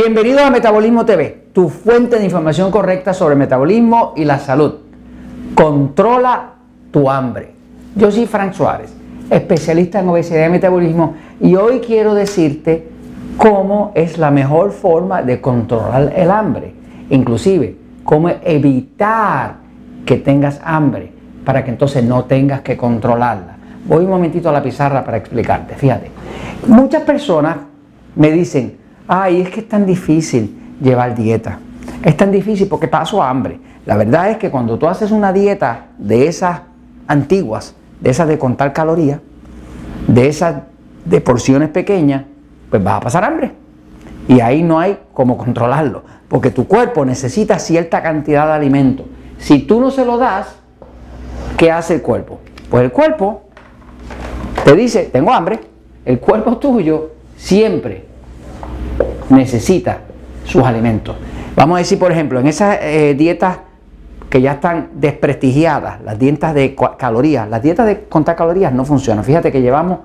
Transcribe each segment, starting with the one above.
Bienvenido a Metabolismo TV, tu fuente de información correcta sobre metabolismo y la salud. Controla tu hambre. Yo soy Frank Suárez, especialista en obesidad y metabolismo, y hoy quiero decirte cómo es la mejor forma de controlar el hambre, inclusive cómo evitar que tengas hambre para que entonces no tengas que controlarla. Voy un momentito a la pizarra para explicarte. Fíjate, muchas personas me dicen, ay, es que es tan difícil llevar dieta. Es tan difícil porque paso hambre. La verdad es que cuando tú haces una dieta de esas antiguas, de esas de contar calorías, de esas de porciones pequeñas, pues vas a pasar hambre. Y ahí no hay cómo controlarlo, porque tu cuerpo necesita cierta cantidad de alimento. Si tú no se lo das, ¿qué hace el cuerpo? Pues el cuerpo te dice, tengo hambre. El cuerpo tuyo siempre necesita sus alimentos. Vamos a decir, por ejemplo, en esas eh, dietas que ya están desprestigiadas, las dietas de calorías, las dietas de contar calorías no funcionan. Fíjate que llevamos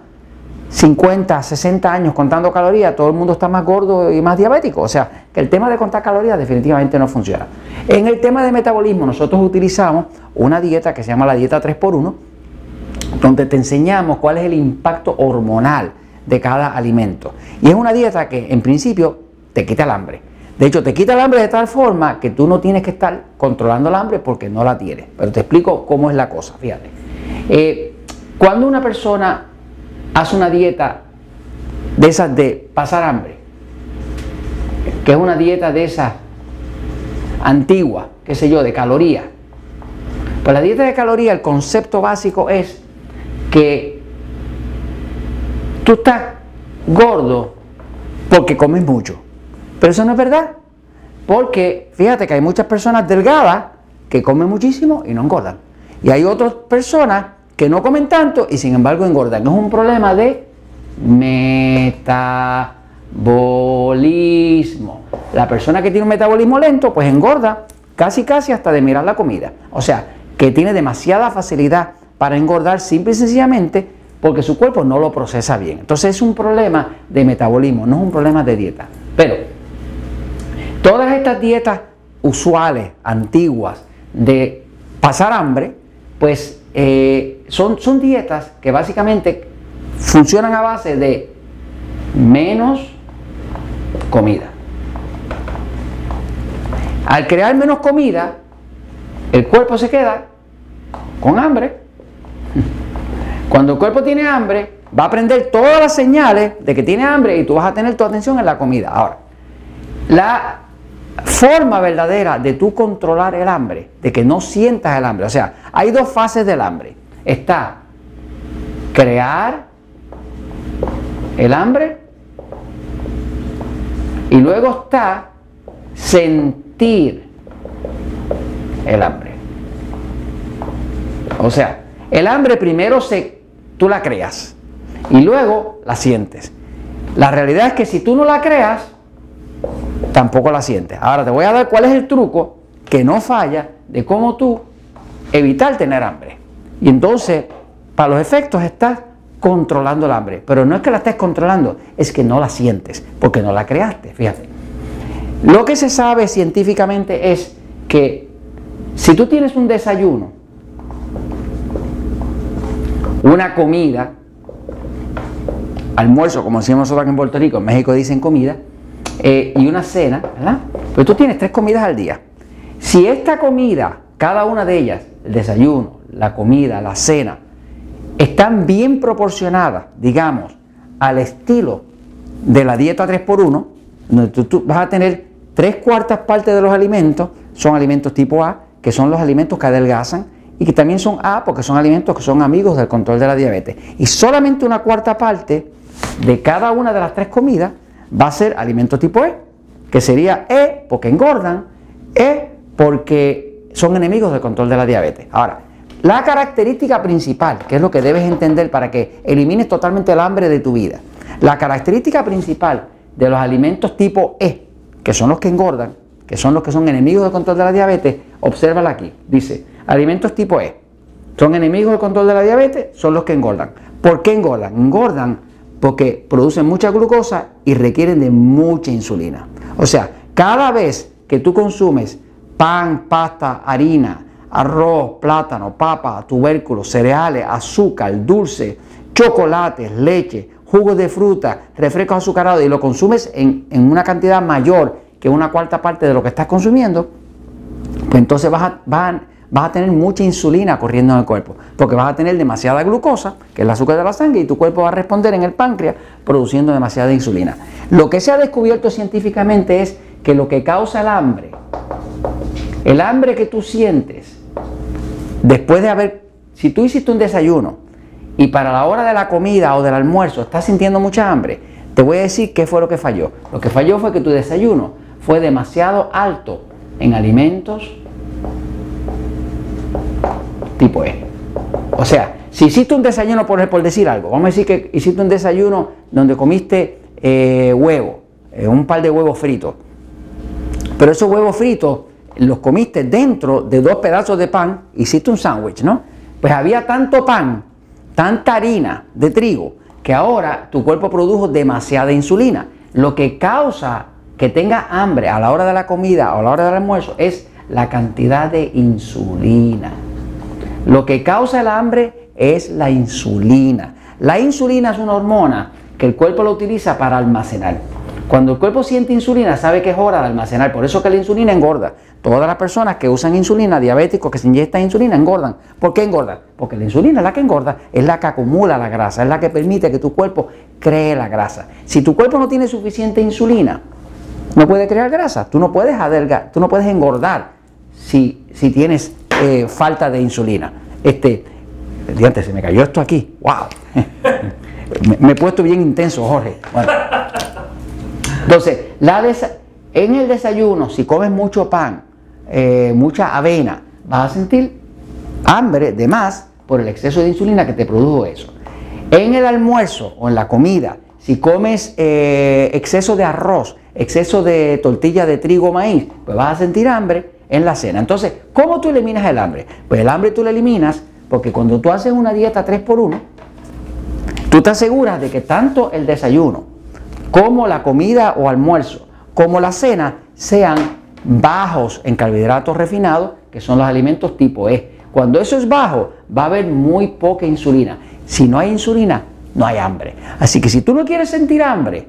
50, 60 años contando calorías, todo el mundo está más gordo y más diabético. O sea, que el tema de contar calorías definitivamente no funciona. En el tema de metabolismo, nosotros utilizamos una dieta que se llama la dieta 3x1, donde te enseñamos cuál es el impacto hormonal de cada alimento. Y es una dieta que en principio te quita el hambre. De hecho, te quita el hambre de tal forma que tú no tienes que estar controlando el hambre porque no la tienes. Pero te explico cómo es la cosa, fíjate. Eh, cuando una persona hace una dieta de esas de pasar hambre, que es una dieta de esas antigua, qué sé yo, de calorías. Pues la dieta de calorías, el concepto básico es que tú estás gordo porque comes mucho. Pero eso no es verdad. Porque fíjate que hay muchas personas delgadas que comen muchísimo y no engordan. Y hay otras personas que no comen tanto y sin embargo engordan. Es un problema de metabolismo. La persona que tiene un metabolismo lento pues engorda casi casi hasta de mirar la comida. O sea, que tiene demasiada facilidad para engordar simple y sencillamente porque su cuerpo no lo procesa bien. Entonces es un problema de metabolismo, no es un problema de dieta. Pero todas estas dietas usuales, antiguas, de pasar hambre, pues eh, son, son dietas que básicamente funcionan a base de menos comida. Al crear menos comida, el cuerpo se queda con hambre cuando el cuerpo tiene hambre, va a aprender todas las señales de que tiene hambre y tú vas a tener tu atención en la comida. Ahora, la forma verdadera de tú controlar el hambre, de que no sientas el hambre, o sea, hay dos fases del hambre. Está crear el hambre y luego está sentir el hambre. O sea, el hambre primero se tú la creas y luego la sientes. La realidad es que si tú no la creas, tampoco la sientes. Ahora te voy a dar cuál es el truco que no falla de cómo tú evitar tener hambre. Y entonces, para los efectos, estás controlando el hambre. Pero no es que la estés controlando, es que no la sientes, porque no la creaste, fíjate. Lo que se sabe científicamente es que si tú tienes un desayuno una comida, almuerzo, como decimos nosotros aquí en Puerto Rico, en México dicen comida, eh, y una cena, ¿verdad? Pues tú tienes tres comidas al día. Si esta comida, cada una de ellas, el desayuno, la comida, la cena, están bien proporcionadas, digamos, al estilo de la dieta 3x1, donde tú vas a tener tres cuartas partes de los alimentos, son alimentos tipo A, que son los alimentos que adelgazan, y que también son A porque son alimentos que son amigos del control de la diabetes. Y solamente una cuarta parte de cada una de las tres comidas va a ser alimento tipo E, que sería E porque engordan, E porque son enemigos del control de la diabetes. Ahora, la característica principal, que es lo que debes entender para que elimines totalmente el hambre de tu vida, la característica principal de los alimentos tipo E, que son los que engordan, que son los que son enemigos del control de la diabetes, obsérvala aquí. Dice, alimentos tipo E. Son enemigos del control de la diabetes, son los que engordan. ¿Por qué engordan? Engordan porque producen mucha glucosa y requieren de mucha insulina. O sea, cada vez que tú consumes pan, pasta, harina, arroz, plátano, papa, tubérculos, cereales, azúcar, dulce, chocolates, leche, jugos de fruta, refrescos azucarados y lo consumes en, una cantidad mayor que una cuarta parte de lo que estás consumiendo, pues entonces vas a, vas, a, tener mucha insulina corriendo en el cuerpo, porque vas a tener demasiada glucosa, que es el azúcar de la sangre, y tu cuerpo va a responder en el páncreas produciendo demasiada insulina. Lo que se ha descubierto científicamente es que lo que causa el hambre, el hambre que tú sientes, después de haber, si tú hiciste un desayuno y para la hora de la comida o del almuerzo estás sintiendo mucha hambre, te voy a decir qué fue lo que falló. Lo que falló fue que tu desayuno fue demasiado alto en alimentos tipo E. O sea, si hiciste un desayuno, por, por decir algo, vamos a decir que hiciste un desayuno donde comiste eh, huevo, eh, un par de huevos fritos, pero esos huevos fritos los comiste dentro de dos pedazos de pan, hiciste un sándwich, ¿no? Pues había tanto pan, tanta harina de trigo, que ahora tu cuerpo produjo demasiada insulina. Lo que causa que tenga hambre a la hora de la comida o a la hora del almuerzo es la cantidad de insulina. Lo que causa el hambre es la insulina. La insulina es una hormona que el cuerpo lo utiliza para almacenar. Cuando el cuerpo siente insulina, sabe que es hora de almacenar. Por eso que la insulina engorda. Todas las personas que usan insulina, diabéticos que se inyectan insulina, engordan. ¿Por qué engordan? Porque la insulina es la que engorda, es la que acumula la grasa, es la que permite que tu cuerpo cree la grasa. Si tu cuerpo no tiene suficiente insulina, no puede crear grasa. Tú no puedes adelgar, tú no puedes engordar si, si tienes eh, falta de insulina. Este, diante, se me cayó esto aquí. ¡Wow! me, he puesto bien intenso, Jorge. Entonces, la en el desayuno, si comes mucho pan, eh, mucha avena, vas a sentir hambre de más por el exceso de insulina que te produjo eso. En el almuerzo o en la comida, si comes eh, exceso de arroz, exceso de tortilla de trigo maíz, pues vas a sentir hambre en la cena. Entonces, ¿cómo tú eliminas el hambre? Pues el hambre tú lo eliminas porque cuando tú haces una dieta 3x1, tú te aseguras de que tanto el desayuno como la comida o almuerzo, como la cena, sean bajos en carbohidratos refinados, que son los alimentos tipo E. Cuando eso es bajo, va a haber muy poca insulina. Si no hay insulina, no hay hambre. Así que si tú no quieres sentir hambre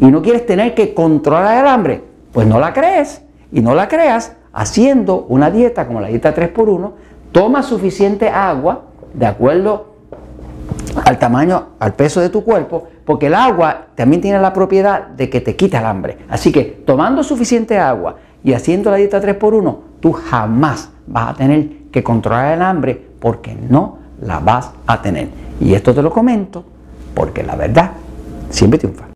y no quieres tener que controlar el hambre, pues no la crees y no la creas haciendo una dieta como la dieta 3x1, toma suficiente agua de acuerdo al tamaño, al peso de tu cuerpo, porque el agua también tiene la propiedad de que te quita el hambre. Así que tomando suficiente agua y haciendo la dieta 3x1, tú jamás vas a tener que controlar el hambre porque no la vas a tener. Y esto te lo comento porque la verdad siempre triunfa.